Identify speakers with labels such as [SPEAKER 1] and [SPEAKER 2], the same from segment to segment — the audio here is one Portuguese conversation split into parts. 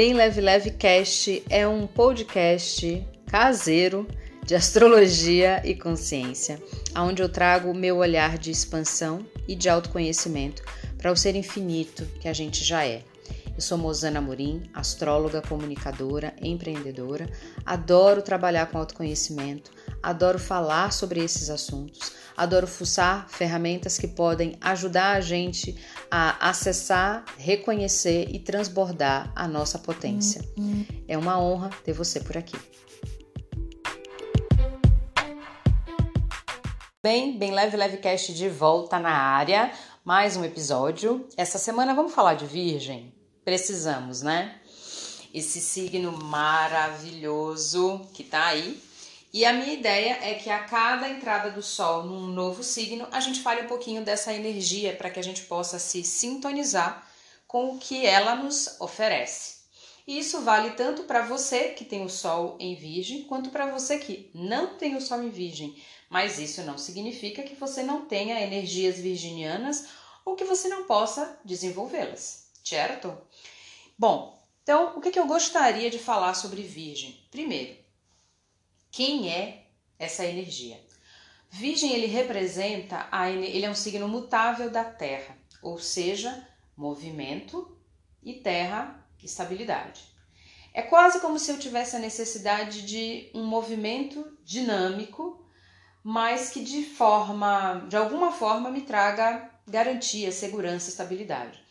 [SPEAKER 1] Bem Leve Leve Cast é um podcast caseiro de astrologia e consciência, onde eu trago o meu olhar de expansão e de autoconhecimento para o ser infinito que a gente já é. Eu sou Mozana Morim, astróloga, comunicadora, empreendedora. Adoro trabalhar com autoconhecimento, adoro falar sobre esses assuntos, adoro fuçar ferramentas que podem ajudar a gente a acessar, reconhecer e transbordar a nossa potência. É uma honra ter você por aqui. Bem, bem leve, leve cast de volta na área. Mais um episódio. Essa semana vamos falar de Virgem. Precisamos, né? Esse signo maravilhoso que tá aí. E a minha ideia é que a cada entrada do Sol num novo signo, a gente fale um pouquinho dessa energia para que a gente possa se sintonizar com o que ela nos oferece. E isso vale tanto para você que tem o Sol em Virgem, quanto para você que não tem o Sol em Virgem. Mas isso não significa que você não tenha energias virginianas ou que você não possa desenvolvê-las, certo? Bom, então o que, que eu gostaria de falar sobre Virgem? Primeiro, quem é essa energia? Virgem ele representa a ele é um signo mutável da Terra, ou seja, movimento e Terra, estabilidade. É quase como se eu tivesse a necessidade de um movimento dinâmico, mas que de forma, de alguma forma me traga garantia, segurança, estabilidade.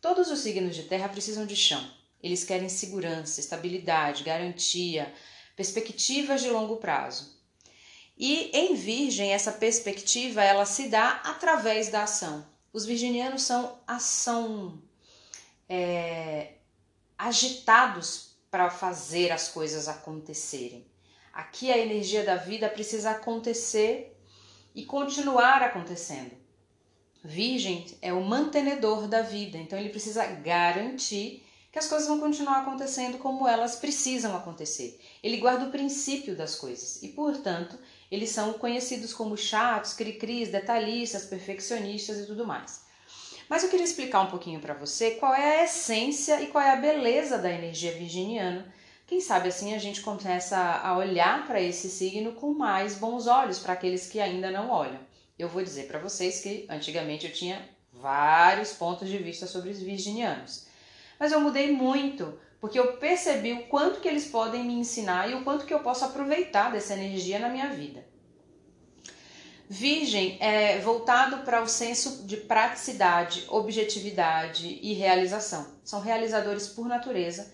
[SPEAKER 1] Todos os signos de terra precisam de chão. Eles querem segurança, estabilidade, garantia, perspectivas de longo prazo. E em Virgem, essa perspectiva ela se dá através da ação. Os virginianos são ação é, agitados para fazer as coisas acontecerem. Aqui a energia da vida precisa acontecer e continuar acontecendo. Virgem é o mantenedor da vida, então ele precisa garantir que as coisas vão continuar acontecendo como elas precisam acontecer. Ele guarda o princípio das coisas e, portanto, eles são conhecidos como chatos, cri-cris, detalhistas, perfeccionistas e tudo mais. Mas eu queria explicar um pouquinho para você qual é a essência e qual é a beleza da energia virginiana. Quem sabe assim a gente começa a olhar para esse signo com mais bons olhos para aqueles que ainda não olham. Eu vou dizer para vocês que antigamente eu tinha vários pontos de vista sobre os virginianos mas eu mudei muito, porque eu percebi o quanto que eles podem me ensinar e o quanto que eu posso aproveitar dessa energia na minha vida. Virgem é voltado para o senso de praticidade, objetividade e realização. São realizadores por natureza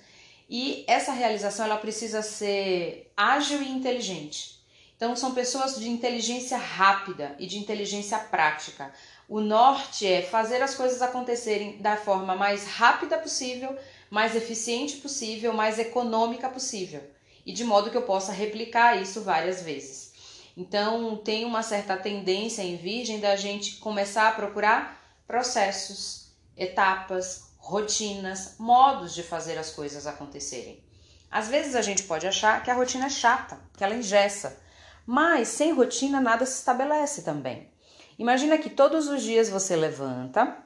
[SPEAKER 1] e essa realização ela precisa ser ágil e inteligente. Então são pessoas de inteligência rápida e de inteligência prática. O norte é fazer as coisas acontecerem da forma mais rápida possível, mais eficiente possível, mais econômica possível, e de modo que eu possa replicar isso várias vezes. Então, tem uma certa tendência em Virgem da gente começar a procurar processos, etapas, rotinas, modos de fazer as coisas acontecerem. Às vezes a gente pode achar que a rotina é chata, que ela engessa, mas sem rotina nada se estabelece também. Imagina que todos os dias você levanta,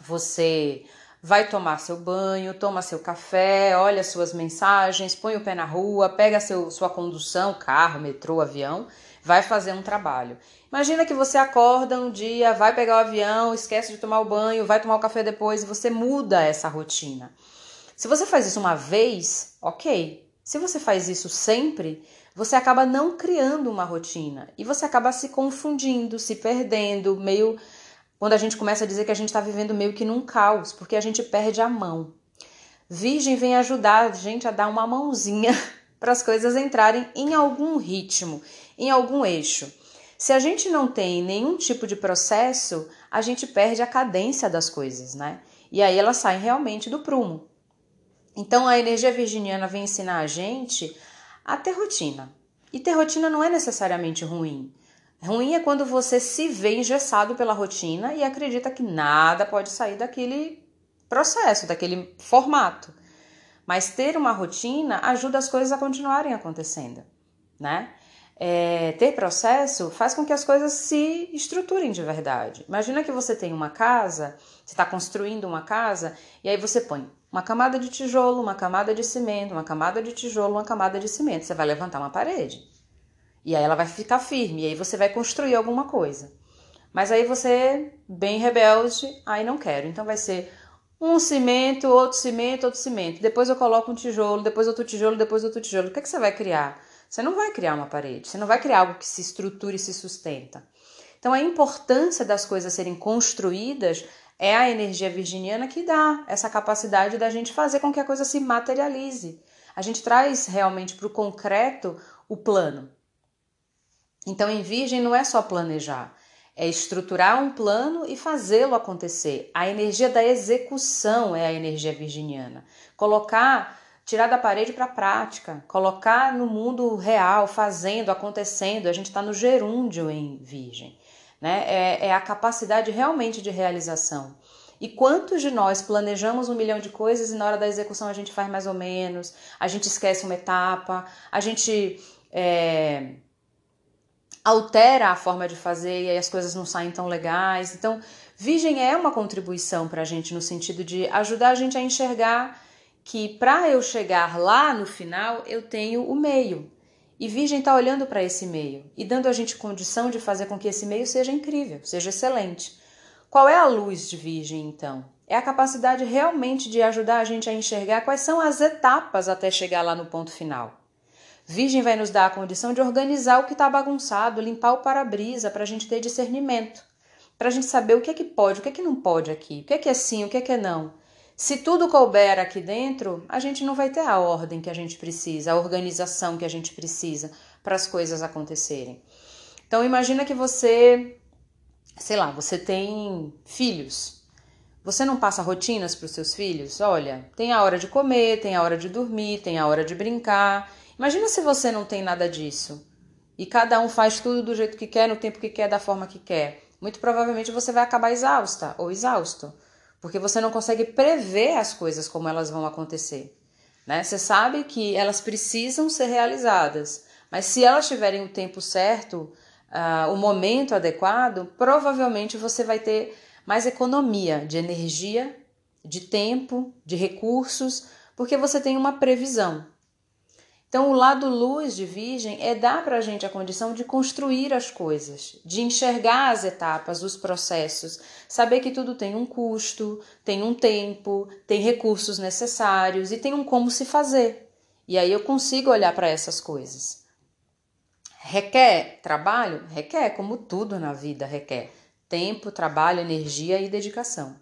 [SPEAKER 1] você vai tomar seu banho, toma seu café, olha suas mensagens, põe o pé na rua, pega seu, sua condução, carro, metrô, avião, vai fazer um trabalho. Imagina que você acorda um dia, vai pegar o avião, esquece de tomar o banho, vai tomar o café depois e você muda essa rotina. Se você faz isso uma vez, ok. Se você faz isso sempre, você acaba não criando uma rotina e você acaba se confundindo, se perdendo, meio. Quando a gente começa a dizer que a gente está vivendo meio que num caos, porque a gente perde a mão. Virgem vem ajudar a gente a dar uma mãozinha para as coisas entrarem em algum ritmo, em algum eixo. Se a gente não tem nenhum tipo de processo, a gente perde a cadência das coisas, né? E aí elas saem realmente do prumo. Então a energia virginiana vem ensinar a gente a ter rotina. E ter rotina não é necessariamente ruim. Ruim é quando você se vê engessado pela rotina e acredita que nada pode sair daquele processo, daquele formato. Mas ter uma rotina ajuda as coisas a continuarem acontecendo, né? É, ter processo faz com que as coisas se estruturem de verdade. Imagina que você tem uma casa, você está construindo uma casa, e aí você põe uma camada de tijolo, uma camada de cimento, uma camada de tijolo, uma camada de cimento. Você vai levantar uma parede. E aí ela vai ficar firme, e aí você vai construir alguma coisa. Mas aí você, bem rebelde, aí não quero. Então vai ser um cimento, outro cimento, outro cimento. Depois eu coloco um tijolo, depois outro tijolo, depois outro tijolo. O que, é que você vai criar? Você não vai criar uma parede, você não vai criar algo que se estruture e se sustenta. Então, a importância das coisas serem construídas é a energia virginiana que dá essa capacidade da gente fazer com que a coisa se materialize. A gente traz realmente para o concreto o plano. Então, em Virgem não é só planejar, é estruturar um plano e fazê-lo acontecer. A energia da execução é a energia virginiana. Colocar tirar da parede para a prática, colocar no mundo real, fazendo, acontecendo. A gente está no gerúndio em Virgem, né? É, é, a capacidade realmente de realização. E quantos de nós planejamos um milhão de coisas e na hora da execução a gente faz mais ou menos, a gente esquece uma etapa, a gente é, altera a forma de fazer e aí as coisas não saem tão legais. Então, Virgem é uma contribuição para a gente no sentido de ajudar a gente a enxergar que para eu chegar lá no final eu tenho o meio. E Virgem está olhando para esse meio e dando a gente condição de fazer com que esse meio seja incrível, seja excelente. Qual é a luz de Virgem, então? É a capacidade realmente de ajudar a gente a enxergar quais são as etapas até chegar lá no ponto final. Virgem vai nos dar a condição de organizar o que está bagunçado, limpar o para-brisa para a gente ter discernimento, para a gente saber o que é que pode, o que é que não pode aqui, o que é que é sim, o que é que é não. Se tudo couber aqui dentro, a gente não vai ter a ordem que a gente precisa, a organização que a gente precisa para as coisas acontecerem. Então imagina que você, sei lá, você tem filhos. Você não passa rotinas para os seus filhos? Olha, tem a hora de comer, tem a hora de dormir, tem a hora de brincar. Imagina se você não tem nada disso. E cada um faz tudo do jeito que quer, no tempo que quer, da forma que quer. Muito provavelmente você vai acabar exausta ou exausto porque você não consegue prever as coisas como elas vão acontecer. Né? Você sabe que elas precisam ser realizadas, mas se elas tiverem o tempo certo, uh, o momento adequado, provavelmente você vai ter mais economia de energia, de tempo, de recursos, porque você tem uma previsão. Então, o lado luz de Virgem é dar para a gente a condição de construir as coisas, de enxergar as etapas, os processos, saber que tudo tem um custo, tem um tempo, tem recursos necessários e tem um como se fazer. E aí eu consigo olhar para essas coisas. Requer trabalho? Requer, como tudo na vida requer. Tempo, trabalho, energia e dedicação.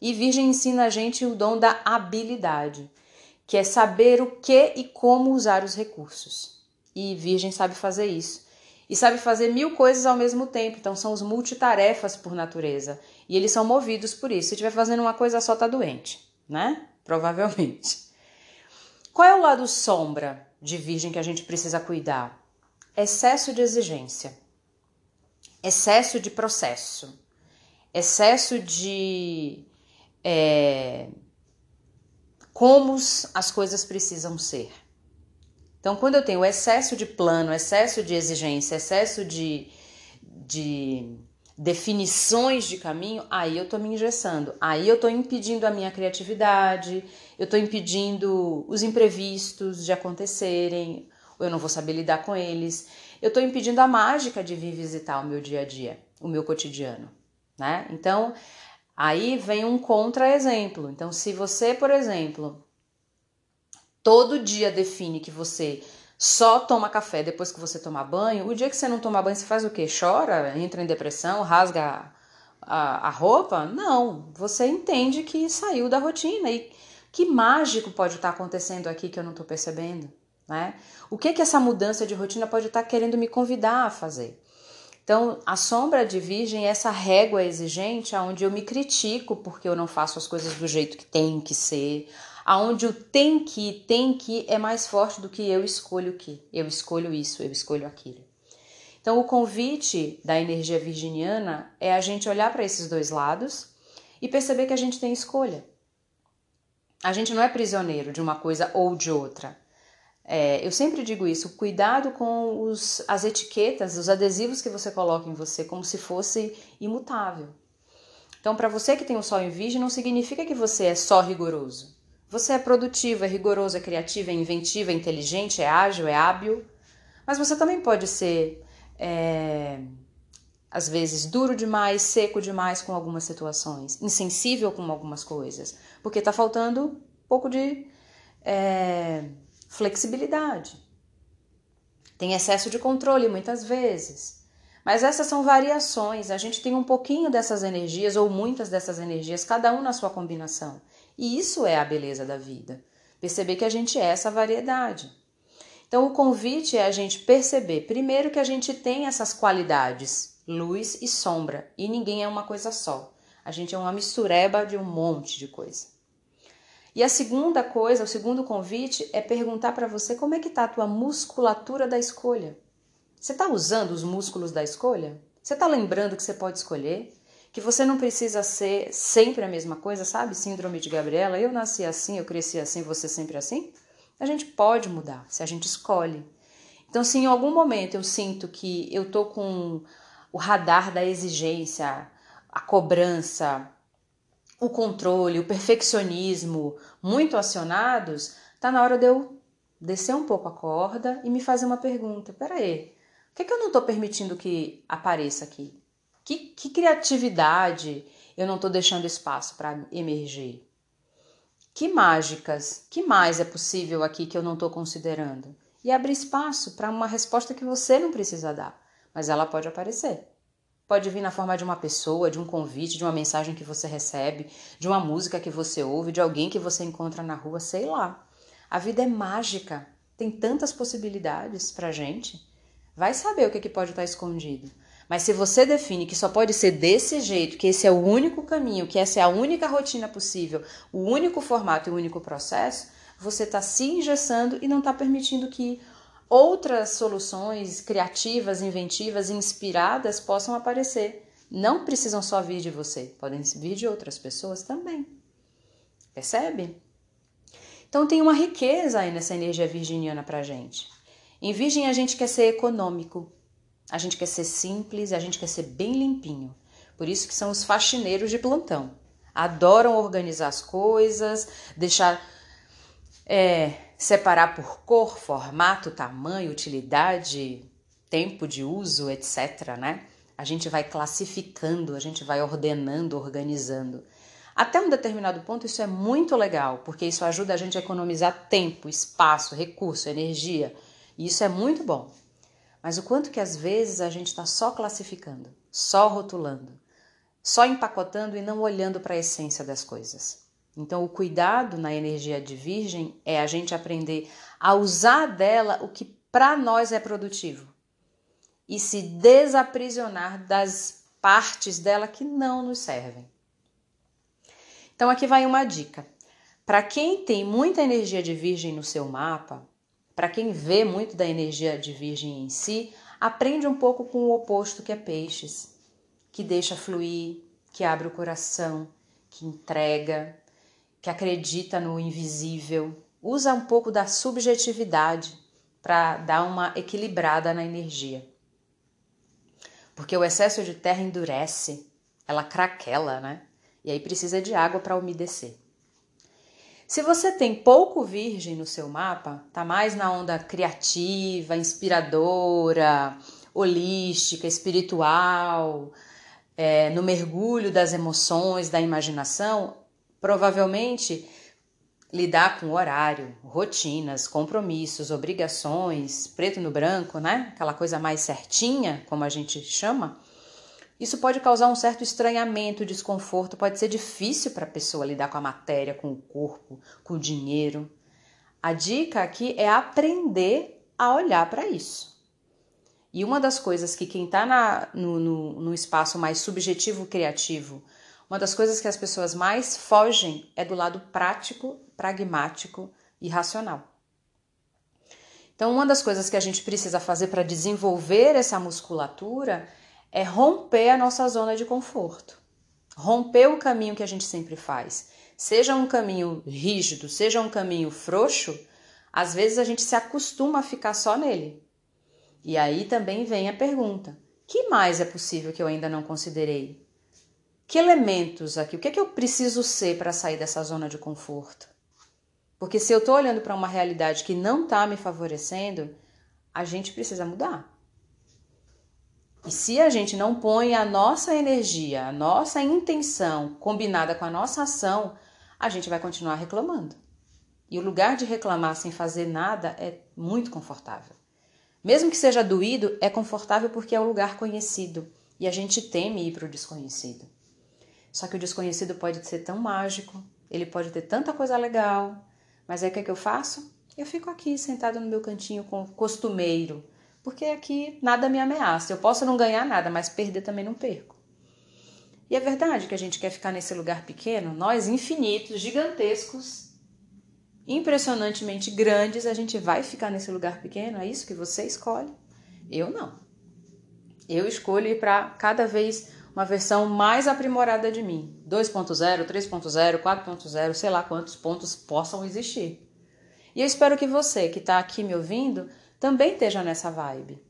[SPEAKER 1] E Virgem ensina a gente o dom da habilidade que é saber o que e como usar os recursos. E Virgem sabe fazer isso. E sabe fazer mil coisas ao mesmo tempo, então são os multitarefas por natureza. E eles são movidos por isso. Se estiver fazendo uma coisa só, tá doente, né? Provavelmente. Qual é o lado sombra de Virgem que a gente precisa cuidar? Excesso de exigência, excesso de processo, excesso de. É, como as coisas precisam ser. Então, quando eu tenho excesso de plano, excesso de exigência, excesso de, de definições de caminho, aí eu estou me engessando, aí eu estou impedindo a minha criatividade, eu estou impedindo os imprevistos de acontecerem, ou eu não vou saber lidar com eles, eu estou impedindo a mágica de vir visitar o meu dia a dia, o meu cotidiano, né? Então, Aí vem um contra-exemplo. Então, se você, por exemplo, todo dia define que você só toma café depois que você tomar banho, o dia que você não toma banho, você faz o quê? Chora? Entra em depressão? Rasga a, a roupa? Não. Você entende que saiu da rotina. E que mágico pode estar acontecendo aqui que eu não estou percebendo? Né? O que, que essa mudança de rotina pode estar querendo me convidar a fazer? Então, a sombra de virgem é essa régua exigente aonde eu me critico porque eu não faço as coisas do jeito que tem que ser, aonde o tem que, tem que é mais forte do que eu escolho que. Eu escolho isso, eu escolho aquilo. Então, o convite da energia virginiana é a gente olhar para esses dois lados e perceber que a gente tem escolha. A gente não é prisioneiro de uma coisa ou de outra. É, eu sempre digo isso: cuidado com os, as etiquetas, os adesivos que você coloca em você, como se fosse imutável. Então, para você que tem o sol em virgem, não significa que você é só rigoroso. Você é produtivo, é rigoroso, é criativo, é inventivo, é inteligente, é ágil, é hábil. Mas você também pode ser, é, às vezes, duro demais, seco demais com algumas situações, insensível com algumas coisas, porque está faltando um pouco de é, flexibilidade. Tem excesso de controle muitas vezes. Mas essas são variações, a gente tem um pouquinho dessas energias ou muitas dessas energias, cada um na sua combinação. E isso é a beleza da vida. Perceber que a gente é essa variedade. Então, o convite é a gente perceber, primeiro, que a gente tem essas qualidades, luz e sombra, e ninguém é uma coisa só. A gente é uma mistureba de um monte de coisa. E a segunda coisa, o segundo convite é perguntar para você como é que está a tua musculatura da escolha. Você está usando os músculos da escolha? Você está lembrando que você pode escolher? Que você não precisa ser sempre a mesma coisa, sabe? Síndrome de Gabriela, eu nasci assim, eu cresci assim, você sempre assim? A gente pode mudar se a gente escolhe. Então, se em algum momento eu sinto que eu tô com o radar da exigência, a cobrança, o controle, o perfeccionismo muito acionados, tá na hora de eu descer um pouco a corda e me fazer uma pergunta. Peraí, o que, é que eu não estou permitindo que apareça aqui? Que, que criatividade eu não estou deixando espaço para emergir? Que mágicas, que mais é possível aqui que eu não estou considerando? E abrir espaço para uma resposta que você não precisa dar, mas ela pode aparecer. Pode vir na forma de uma pessoa, de um convite, de uma mensagem que você recebe, de uma música que você ouve, de alguém que você encontra na rua, sei lá. A vida é mágica, tem tantas possibilidades para gente. Vai saber o que, que pode estar escondido. Mas se você define que só pode ser desse jeito, que esse é o único caminho, que essa é a única rotina possível, o único formato e o único processo, você está se engessando e não está permitindo que outras soluções criativas, inventivas, inspiradas possam aparecer. Não precisam só vir de você, podem vir de outras pessoas também. Percebe? Então tem uma riqueza aí nessa energia virginiana pra gente. Em Virgem a gente quer ser econômico, a gente quer ser simples, a gente quer ser bem limpinho. Por isso que são os faxineiros de plantão. Adoram organizar as coisas, deixar é, separar por cor, formato, tamanho, utilidade, tempo de uso, etc. Né? A gente vai classificando, a gente vai ordenando, organizando. Até um determinado ponto, isso é muito legal, porque isso ajuda a gente a economizar tempo, espaço, recurso, energia e isso é muito bom. Mas o quanto que às vezes a gente está só classificando, só rotulando, só empacotando e não olhando para a essência das coisas. Então, o cuidado na energia de Virgem é a gente aprender a usar dela o que para nós é produtivo e se desaprisionar das partes dela que não nos servem. Então, aqui vai uma dica. Para quem tem muita energia de Virgem no seu mapa, para quem vê muito da energia de Virgem em si, aprende um pouco com o oposto que é Peixes, que deixa fluir, que abre o coração, que entrega, que acredita no invisível, usa um pouco da subjetividade para dar uma equilibrada na energia. Porque o excesso de terra endurece, ela craquela, né? E aí precisa de água para umedecer. Se você tem pouco virgem no seu mapa, tá mais na onda criativa, inspiradora, holística, espiritual, é, no mergulho das emoções, da imaginação, provavelmente lidar com horário, rotinas, compromissos, obrigações, preto no branco, né? Aquela coisa mais certinha, como a gente chama, isso pode causar um certo estranhamento, desconforto, pode ser difícil para a pessoa lidar com a matéria, com o corpo, com o dinheiro. A dica aqui é aprender a olhar para isso. E uma das coisas que quem está no, no, no espaço mais subjetivo criativo, uma das coisas que as pessoas mais fogem é do lado prático, pragmático e racional. Então, uma das coisas que a gente precisa fazer para desenvolver essa musculatura é romper a nossa zona de conforto. Romper o caminho que a gente sempre faz. Seja um caminho rígido, seja um caminho frouxo, às vezes a gente se acostuma a ficar só nele. E aí também vem a pergunta: que mais é possível que eu ainda não considerei? Que elementos aqui? O que é que eu preciso ser para sair dessa zona de conforto? Porque se eu estou olhando para uma realidade que não está me favorecendo, a gente precisa mudar. E se a gente não põe a nossa energia, a nossa intenção combinada com a nossa ação, a gente vai continuar reclamando. E o lugar de reclamar sem fazer nada é muito confortável. Mesmo que seja doído, é confortável porque é um lugar conhecido e a gente teme ir para o desconhecido. Só que o desconhecido pode ser tão mágico, ele pode ter tanta coisa legal, mas aí o que, é que eu faço? Eu fico aqui sentado no meu cantinho com costumeiro, porque aqui nada me ameaça. Eu posso não ganhar nada, mas perder também não perco. E é verdade que a gente quer ficar nesse lugar pequeno, nós infinitos, gigantescos, impressionantemente grandes, a gente vai ficar nesse lugar pequeno? É isso que você escolhe? Eu não. Eu escolho ir para cada vez uma versão mais aprimorada de mim. 2.0, 3.0, 4.0, sei lá quantos pontos possam existir. E eu espero que você que está aqui me ouvindo também esteja nessa vibe.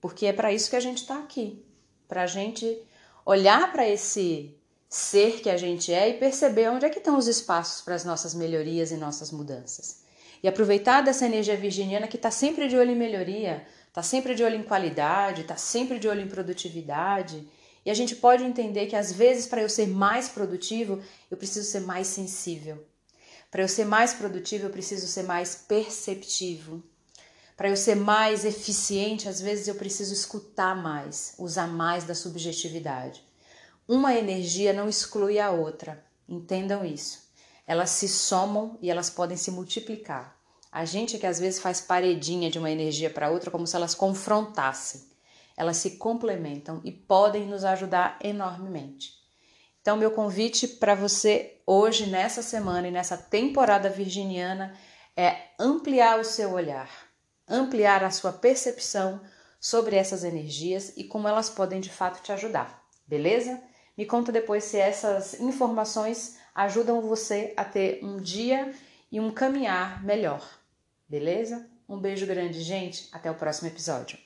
[SPEAKER 1] Porque é para isso que a gente está aqui para a gente olhar para esse ser que a gente é e perceber onde é que estão os espaços para as nossas melhorias e nossas mudanças. E aproveitar dessa energia virginiana que está sempre de olho em melhoria, está sempre de olho em qualidade, está sempre de olho em produtividade. E a gente pode entender que às vezes para eu ser mais produtivo, eu preciso ser mais sensível. Para eu ser mais produtivo, eu preciso ser mais perceptivo. Para eu ser mais eficiente, às vezes eu preciso escutar mais, usar mais da subjetividade. Uma energia não exclui a outra, entendam isso. Elas se somam e elas podem se multiplicar. A gente é que às vezes faz paredinha de uma energia para outra como se elas confrontassem. Elas se complementam e podem nos ajudar enormemente. Então, meu convite para você hoje, nessa semana e nessa temporada virginiana, é ampliar o seu olhar ampliar a sua percepção sobre essas energias e como elas podem de fato te ajudar, beleza? Me conta depois se essas informações ajudam você a ter um dia e um caminhar melhor, beleza? Um beijo grande, gente. Até o próximo episódio.